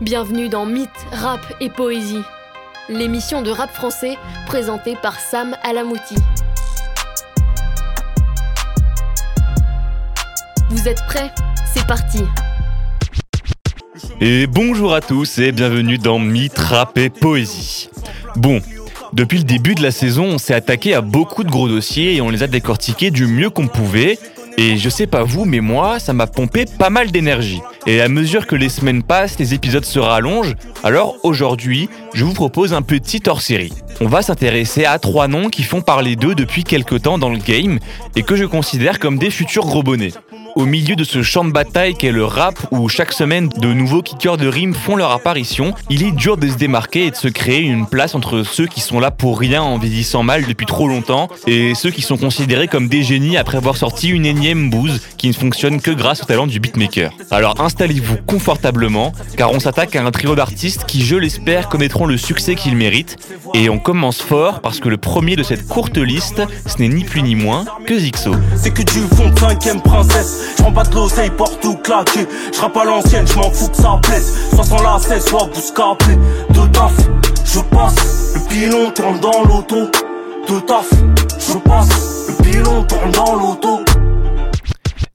Bienvenue dans Mythe, Rap et Poésie, l'émission de rap français présentée par Sam Alamouti. Vous êtes prêts? C'est parti Et bonjour à tous et bienvenue dans Mythe, Rap et Poésie. Bon, depuis le début de la saison, on s'est attaqué à beaucoup de gros dossiers et on les a décortiqués du mieux qu'on pouvait. Et je sais pas vous, mais moi, ça m'a pompé pas mal d'énergie. Et à mesure que les semaines passent, les épisodes se rallongent. Alors aujourd'hui, je vous propose un petit hors-série. On va s'intéresser à trois noms qui font parler d'eux depuis quelques temps dans le game et que je considère comme des futurs gros bonnets. Au milieu de ce champ de bataille qu'est le rap, où chaque semaine de nouveaux kickers de rimes font leur apparition, il est dur de se démarquer et de se créer une place entre ceux qui sont là pour rien en vieillissant mal depuis trop longtemps et ceux qui sont considérés comme des génies après avoir sorti une énième bouse qui ne fonctionne que grâce au talent du beatmaker. Alors installez-vous confortablement, car on s'attaque à un trio d'artistes qui, je l'espère, connaîtront le succès qu'ils méritent. Et on commence fort parce que le premier de cette courte liste, ce n'est ni plus ni moins que Zixo. C'est que du fond de princesse J'en bats de l'oseille partout claqué. Je à l'ancienne, je m'en fous que ça plaise Soit sans lacet, soit bouscapé De taf, je passe. Le pilon tourne dans l'auto. De taf, je passe. Le pilon tourne dans l'auto.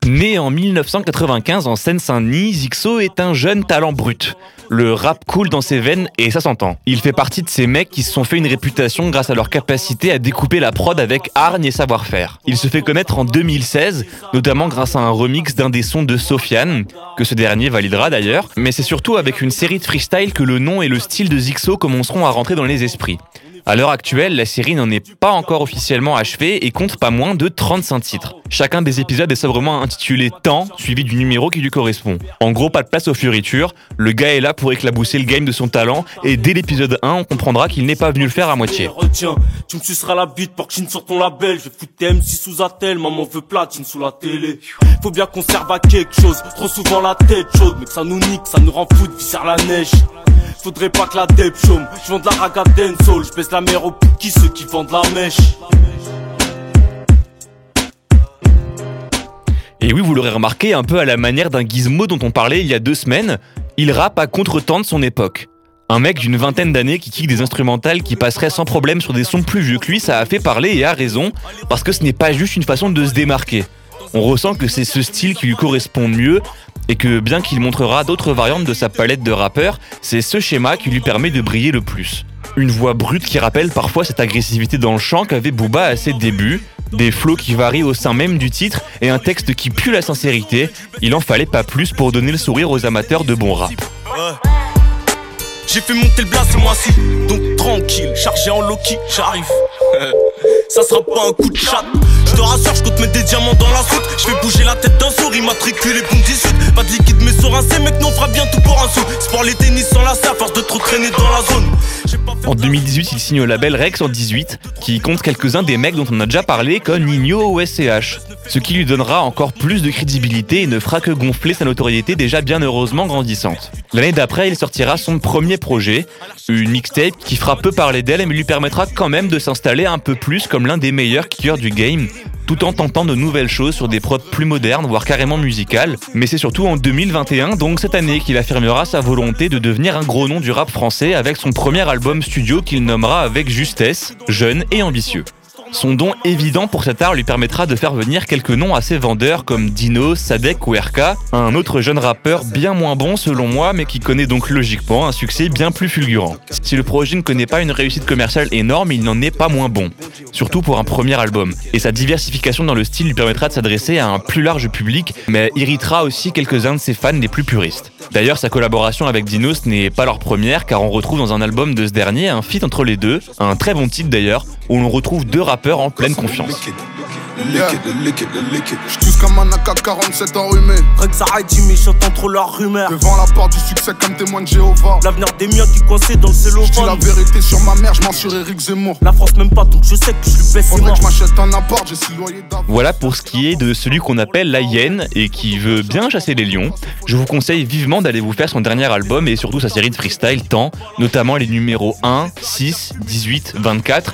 Né en 1995 en Seine-Saint-Denis, Zixo est un jeune talent brut. Le rap coule dans ses veines et ça s'entend. Il fait partie de ces mecs qui se sont fait une réputation grâce à leur capacité à découper la prod avec hargne et savoir-faire. Il se fait connaître en 2016, notamment grâce à un remix d'un des sons de Sofiane, que ce dernier validera d'ailleurs, mais c'est surtout avec une série de freestyle que le nom et le style de Zixo commenceront à rentrer dans les esprits. À l'heure actuelle, la série n'en est pas encore officiellement achevée et compte pas moins de 35 titres. Chacun des épisodes est sobrement intitulé Temps, suivi du numéro qui lui correspond. En gros, pas de place aux fioritures, le gars est là pour éclabousser le game de son talent et dès l'épisode 1, on comprendra qu'il n'est pas venu le faire à moitié. Tu me la pour que je sous maman platine sous la télé Faut bien qu'on à quelque chose, trop souvent la tête chaude Mais que ça nous nique, ça nous rend fou de la neige Faudrait pas que la de la raga je la qui ceux qui vendent la mèche Et oui, vous l'aurez remarqué, un peu à la manière d'un gizmo dont on parlait il y a deux semaines, il rappe à contre-temps de son époque. Un mec d'une vingtaine d'années qui kick des instrumentales qui passeraient sans problème sur des sons plus vieux que lui, ça a fait parler et a raison, parce que ce n'est pas juste une façon de se démarquer. On ressent que c'est ce style qui lui correspond mieux, et que bien qu'il montrera d'autres variantes de sa palette de rappeurs, c'est ce schéma qui lui permet de briller le plus. Une voix brute qui rappelle parfois cette agressivité dans le chant qu'avait Booba à ses débuts, des flots qui varient au sein même du titre et un texte qui pue la sincérité, il en fallait pas plus pour donner le sourire aux amateurs de bon rap. J'ai fait monter le blas ce mois-ci, donc tranquille, chargé en Loki, j'arrive. Ça sera pas un coup de chat. Je te rassure, je compte mettre des diamants dans la soute. Je fais bouger la tête d'un sourd, immatriculé bon 18. Pas de liquide, mais sur un C, mec, nous on fera bien tout pour un sou. Sport les tennis sans la à force de trop traîner dans la zone. En 2018, il signe au label Rex en 18, qui compte quelques-uns des mecs dont on a déjà parlé, comme Nino ou SCH. Ce qui lui donnera encore plus de crédibilité et ne fera que gonfler sa notoriété déjà bien heureusement grandissante. L'année d'après, il sortira son premier projet, une mixtape qui fera peu parler d'elle mais lui permettra quand même de s'installer un peu plus comme l'un des meilleurs kickers du game, tout en tentant de nouvelles choses sur des prods plus modernes, voire carrément musicales. Mais c'est surtout en 2021, donc cette année, qu'il affirmera sa volonté de devenir un gros nom du rap français avec son premier album studio qu'il nommera avec justesse, jeune et ambitieux. Son don évident pour cet art lui permettra de faire venir quelques noms assez vendeurs comme Dino, Sadek ou RK, un autre jeune rappeur bien moins bon selon moi mais qui connaît donc logiquement un succès bien plus fulgurant. Si le projet ne connaît pas une réussite commerciale énorme, il n'en est pas moins bon, surtout pour un premier album. Et sa diversification dans le style lui permettra de s'adresser à un plus large public mais irritera aussi quelques-uns de ses fans les plus puristes. D'ailleurs, sa collaboration avec Dinos n'est pas leur première car on retrouve dans un album de ce dernier un feat entre les deux, un très bon titre d'ailleurs, où l'on retrouve deux rappeurs en pleine confiance. Le liquide, le liquide, le liquide. Je comme un AK-47 enrhumé. Rex arrête, Jimmy, j'entends trop leurs rumeurs. Devant la porte du succès comme témoin de Jéhovah. L'avenir des miens qui coincé dans le cellophane. Je dis la vérité sur ma mère, je m'en sur Eric Zemmour. La France même pas, donc je sais que je lui baisse Faudrait que je m'achète un appart, j'ai six loyers d'avant. Voilà pour ce qui est de celui qu'on appelle la hyène et qui veut bien chasser les lions. Je vous conseille vivement d'aller vous faire son dernier album et surtout sa série de freestyle temps, notamment les numéros 1, 6, 18, 24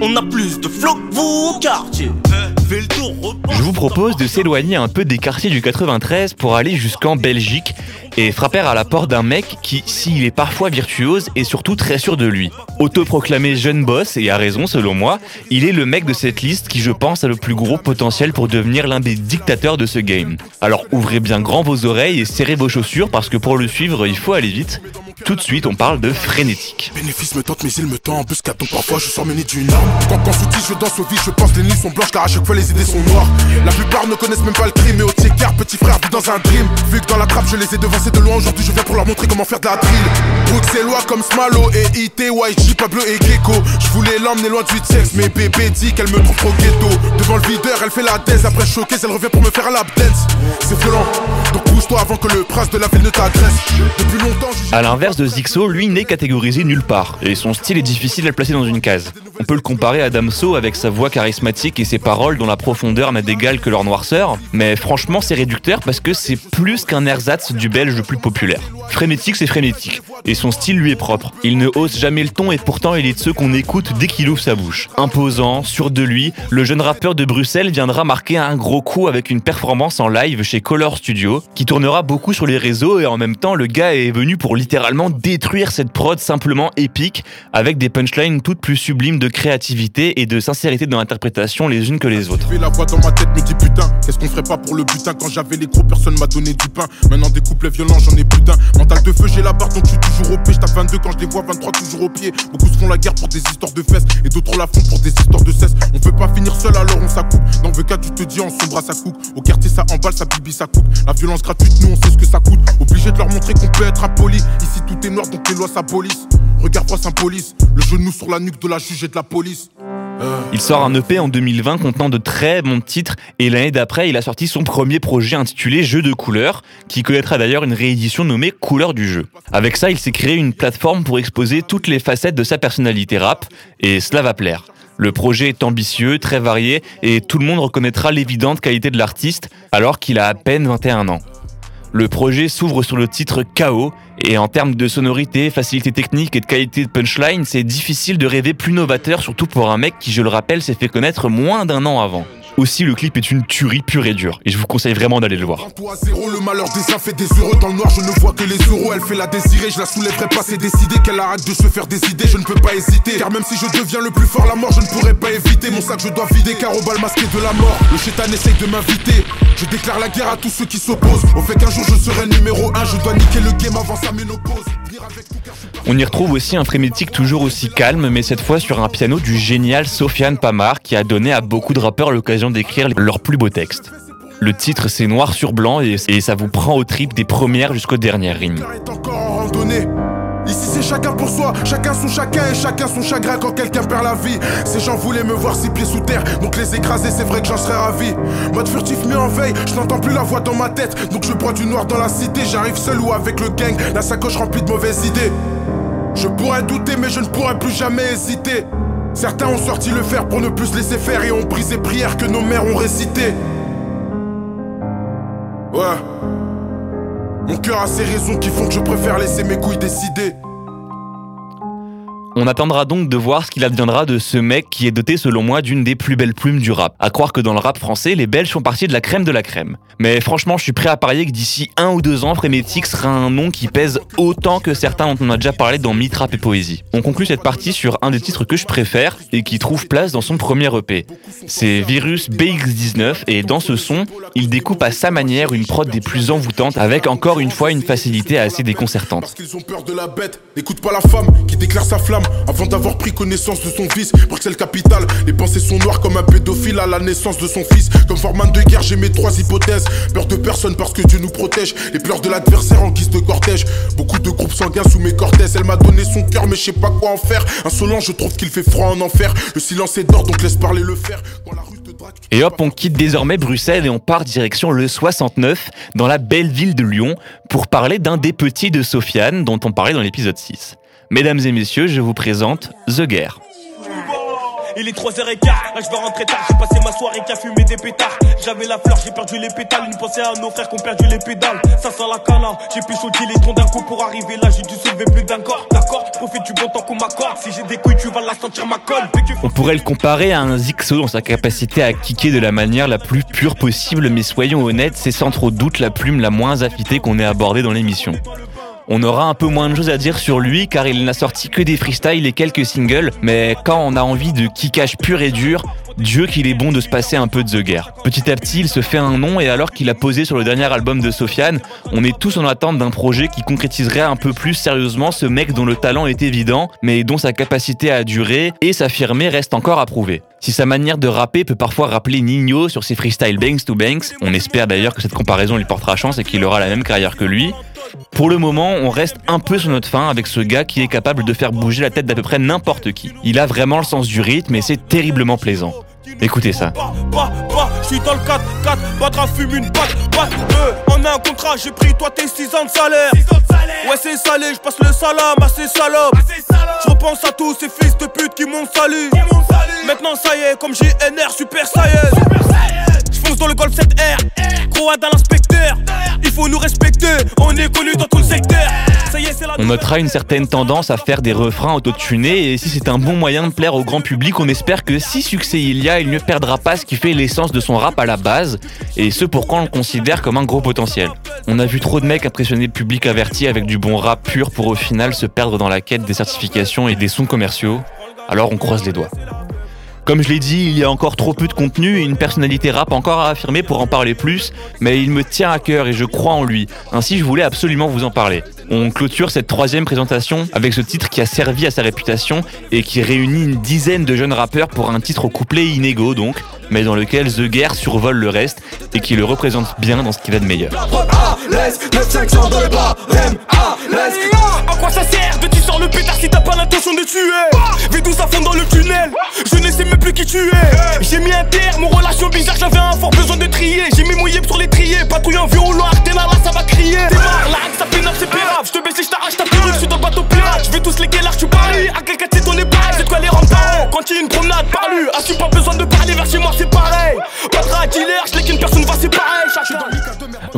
On a plus de que vous au quartier. Je vous propose de s'éloigner un peu des quartiers du 93 pour aller jusqu'en Belgique et frapper à la porte d'un mec qui, s'il est parfois virtuose, est surtout très sûr de lui. Autoproclamé jeune boss, et à raison selon moi, il est le mec de cette liste qui je pense a le plus gros potentiel pour devenir l'un des dictateurs de ce game. Alors ouvrez bien grand vos oreilles et serrez vos chaussures parce que pour le suivre il faut aller vite. Tout de suite, on parle de frénétique. Bénéfice me tente, mais il me tend. Embuscade, donc parfois je sors mené d'une arme. Quand quand sous je danse au vide, je pense les nuits sont blanches car à chaque fois les idées sont noires. La plupart ne connaissent même pas le crime, mais au car petit frère vit dans un dream. Vu que dans la trappe je les ai devancés de loin, aujourd'hui je viens pour leur montrer comment faire de la drill. Et loi comme Smalo et IT, YG, Pablo et Gecko. Je voulais l'emmener loin du sexe, mais bébé dit qu'elle me trouve trop ghetto. Devant le videur, elle fait la thèse, après choquée, elle revient pour me faire un lap dance. C'est violent, avant que le prince de la ville ne t'agresse. Depuis longtemps, À l'inverse de Zixo, lui n'est catégorisé nulle part, et son style est difficile à placer dans une case. On peut le comparer à Damso avec sa voix charismatique et ses paroles dont la profondeur n'a d'égal que leur noirceur, mais franchement c'est réducteur parce que c'est plus qu'un ersatz du belge le plus populaire. Frénétique c'est frénétique, et son style lui est propre. Il ne hausse jamais le ton et pourtant il est de ceux qu'on écoute dès qu'il ouvre sa bouche. Imposant, sûr de lui, le jeune rappeur de Bruxelles viendra marquer un gros coup avec une performance en live chez Color Studio, qui tournera beaucoup sur les réseaux et en même temps le gars est venu pour littéralement détruire cette prod simplement épique, avec des punchlines toutes plus sublimes de créativité et de sincérité dans l'interprétation les unes que les autres. La voix dans ma tête me dit putain, qu'est-ce qu'on ferait pas pour le butin quand j'avais les gros, personne m'a donné du pain. Maintenant des couples violents, j'en ai plus d'un. Mental de feu, j'ai la barre donc je suis toujours au pied. Je 22 quand je les vois, 23 toujours au pied. Beaucoup se font la guerre pour des histoires de fesses et d'autres la font pour des histoires de cesse. On peut pas finir seul alors on s'accoupe. Dans le cas tu te dis en sombre ça coupe. Au quartier ça emballe, ça bibi, ça coupe. La violence gratuite, nous on sait ce que ça coûte. Obligé de leur montrer qu'on peut être impoli. Ici tout est noir donc les lois s'abolissent. Regarde-toi police, le genou sur la nuque de la juge et de la police. Il sort un EP en 2020 contenant de très bons titres et l'année d'après, il a sorti son premier projet intitulé Jeu de couleurs, qui connaîtra d'ailleurs une réédition nommée Couleurs du jeu. Avec ça, il s'est créé une plateforme pour exposer toutes les facettes de sa personnalité rap et cela va plaire. Le projet est ambitieux, très varié et tout le monde reconnaîtra l'évidente qualité de l'artiste alors qu'il a à peine 21 ans. Le projet s'ouvre sur le titre KO, et en termes de sonorité, facilité technique et de qualité de punchline, c'est difficile de rêver plus novateur, surtout pour un mec qui, je le rappelle, s'est fait connaître moins d'un an avant. Aussi, le clip est une tuerie pure et dure, et je vous conseille vraiment d'aller le voir. Zéro, le malheur des uns fait des heureux dans le noir, je ne vois que les euros. Elle fait la désirer, je la soulèverai pas, c'est décidé qu'elle arrête de se faire des idées, je ne peux pas hésiter. Car même si je deviens le plus fort, la mort, je ne pourrai pas éviter. Mon sac, je dois vider, car au bal masqué de la mort, le chétan essaye de m'inviter. Je déclare la guerre à tous ceux qui s'opposent. Au fait qu'un jour je serai numéro 1, je dois niquer le game avant sa ménopause. On y retrouve aussi un frénétique toujours aussi calme, mais cette fois sur un piano du génial Sofiane Pamar qui a donné à beaucoup de rappeurs l'occasion d'écrire leurs plus beaux textes. Le titre c'est noir sur blanc et, ça vous prend au trip des premières jusqu'aux dernières rimes. Ici c'est chacun pour soi, chacun son chacun et chacun son chagrin quand quelqu'un perd la vie. Ces gens voulaient me voir six pieds sous terre, donc les écraser, c'est vrai que j'en serais ravi. Mode furtif mis en veille, je n'entends plus la voix dans ma tête, donc je bois du noir dans la cité. J'arrive seul ou avec le gang, la sacoche remplie de mauvaises idées. Je pourrais douter, mais je ne pourrais plus jamais hésiter. Certains ont sorti le fer pour ne plus se laisser faire et ont brisé prières que nos mères ont récité. Ouais. Mon cœur a ses raisons qui font que je préfère laisser mes couilles décider. On attendra donc de voir ce qu'il adviendra de ce mec qui est doté selon moi d'une des plus belles plumes du rap. À croire que dans le rap français, les Belges font partie de la crème de la crème. Mais franchement, je suis prêt à parier que d'ici un ou deux ans, Frémétique sera un nom qui pèse autant que certains dont on a déjà parlé dans Mythe, Rap et Poésie. On conclut cette partie sur un des titres que je préfère et qui trouve place dans son premier EP. C'est Virus BX19 et dans ce son, il découpe à sa manière une prod des plus envoûtantes avec encore une fois une facilité assez déconcertante. Parce qu'ils ont peur de la bête, n'écoute pas la femme qui déclare sa flamme avant d'avoir pris connaissance de son fils. Bruxelles capitale, les pensées sont noires comme un pédophile à la naissance de son fils. Comme Forman de guerre, j'ai mes trois hypothèses. Peur de personne parce que Dieu nous protège. Les pleurs de l'adversaire en guise de cortège. Beaucoup de groupes sanguins sous mes cortèses. Elle m'a donné son cœur, mais je sais pas quoi en faire. Insolent, je trouve qu'il fait froid en enfer. Le silence est d'or, donc laisse parler le fer. Et hop, on quitte désormais Bruxelles et on part direction le 69, dans la belle ville de Lyon, pour parler d'un des petits de Sofiane dont on parlait dans l'épisode 6. Mesdames et messieurs, je vous présente The Guerre. Il est 3h15, là je vais rentrer tard. J'ai passé ma soirée qui a fumé des pétards. J'avais la fleur, j'ai perdu les pétales. Une pensée à nos frères qui ont perdu les pédales. Ça sent la cana, j'ai pu les troncs d'un coup pour arriver là. J'ai dû soulever plus d'un corps. D'accord, profite du bon temps qu'on m'accorde. Si j'ai des couilles, tu vas la sentir ma colle. On pourrait le comparer à un Zixo dans sa capacité à kicker de la manière la plus pure possible, mais soyons honnêtes, c'est sans trop doute la plume la moins affûtée qu'on ait abordée dans l'émission. On aura un peu moins de choses à dire sur lui car il n'a sorti que des freestyles et quelques singles, mais quand on a envie de kickage pur et dur, Dieu qu'il est bon de se passer un peu de The Guerre. Petit à petit, il se fait un nom et alors qu'il a posé sur le dernier album de Sofiane, on est tous en attente d'un projet qui concrétiserait un peu plus sérieusement ce mec dont le talent est évident, mais dont sa capacité à durer et s'affirmer reste encore à prouver. Si sa manière de rapper peut parfois rappeler Nino sur ses freestyles Banks to Banks, on espère d'ailleurs que cette comparaison lui portera chance et qu'il aura la même carrière que lui, pour le moment, on reste un peu sur notre fin avec ce gars qui est capable de faire bouger la tête d'à peu près n'importe qui. Il a vraiment le sens du rythme et c'est terriblement plaisant. Écoutez ça. Je suis dans le 4, 4, battra fume une batte, batte, On a un contrat, j'ai pris toi tes 6 ans de salaire. Ouais, c'est salé, je passe le salam à ces salopes. Je repense à tous ces fils de pute qui m'ont sali. Maintenant, ça y est, comme j'ai NR, super saiyan. Je fonce dans le Golf 7R, croate à l'inspecteur. Il faut nous respecter, on est connu dans tout le secteur. On notera une certaine tendance à faire des refrains autotunés et si c'est un bon moyen de plaire au grand public, on espère que si succès il y a, il ne perdra pas ce qui fait l'essence de son rap à la base et ce pourquoi on le considère comme un gros potentiel. On a vu trop de mecs impressionner le public averti avec du bon rap pur pour au final se perdre dans la quête des certifications et des sons commerciaux. Alors on croise les doigts. Comme je l'ai dit, il y a encore trop peu de contenu et une personnalité rap encore à affirmer pour en parler plus, mais il me tient à cœur et je crois en lui. Ainsi, je voulais absolument vous en parler. On clôture cette troisième présentation avec ce titre qui a servi à sa réputation et qui réunit une dizaine de jeunes rappeurs pour un titre au couplet inégaux donc, mais dans lequel The Guerre survole le reste et qui le représente bien dans ce qu'il a de meilleur. À quoi ça sert de tu sors le pétard si t'as pas l'intention de tuer? Vais tout à fond dans le tunnel, plus qui tu es. J'ai mis un terme aux relations bizarres, j'avais un fort besoin de trier. J'ai mis mouillé sur les triers, patrouillant violon, t'es là, ça va crier. Démarre, la ça pénale, c'est pérave, je te baisse et je t'arrache ta perruque, je suis dans le bateau pirate. Je vais tous les guélards, tu paries, à quelqu'un c'est ton épaule, c'est quoi les remparts Quand il y a une promenade, parlu, assume pas besoin de parler, vers chez moi c'est pareil. Pas de dealer, je l'ai qu'une personne va c'est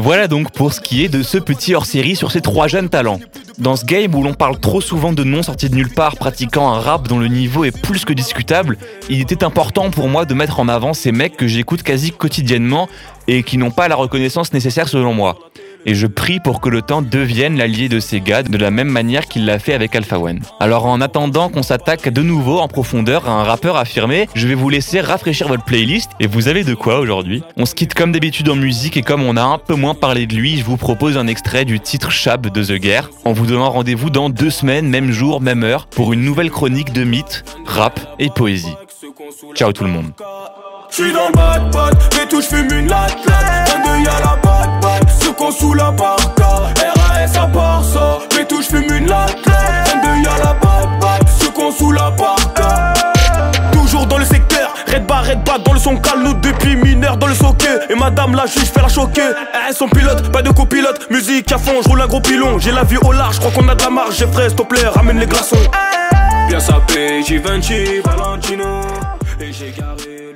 voilà donc pour ce qui est de ce petit hors-série sur ces trois jeunes talents. Dans ce game où l'on parle trop souvent de noms sortis de nulle part pratiquant un rap dont le niveau est plus que discutable, il était important pour moi de mettre en avant ces mecs que j'écoute quasi quotidiennement et qui n'ont pas la reconnaissance nécessaire selon moi et je prie pour que le temps devienne l'allié de ces gars de la même manière qu'il l'a fait avec Alpha One. Alors en attendant qu'on s'attaque de nouveau en profondeur à un rappeur affirmé, je vais vous laisser rafraîchir votre playlist et vous avez de quoi aujourd'hui. On se quitte comme d'habitude en musique et comme on a un peu moins parlé de lui, je vous propose un extrait du titre Chab de The Guerre en vous donnant rendez-vous dans deux semaines, même jour, même heure, pour une nouvelle chronique de mythes, rap et poésie. Ciao tout le monde. Qu'on sous la barca RAS à part ça. Mais tout fume une latte de y'a la batte Ceux qu'on sous la barca Toujours dans le secteur. Red bar, red bat dans le son calme. Depuis mineurs dans le socket Et madame la juge fait la choquer. Elle son pilote, pas de copilote. Musique à fond, je roule un gros pilon. J'ai la vie au large, je crois qu'on a de la marge. J'ai fraise, stop ramène les glaçons. Bien sapé, Givenchy, Valentino. Et j'ai garé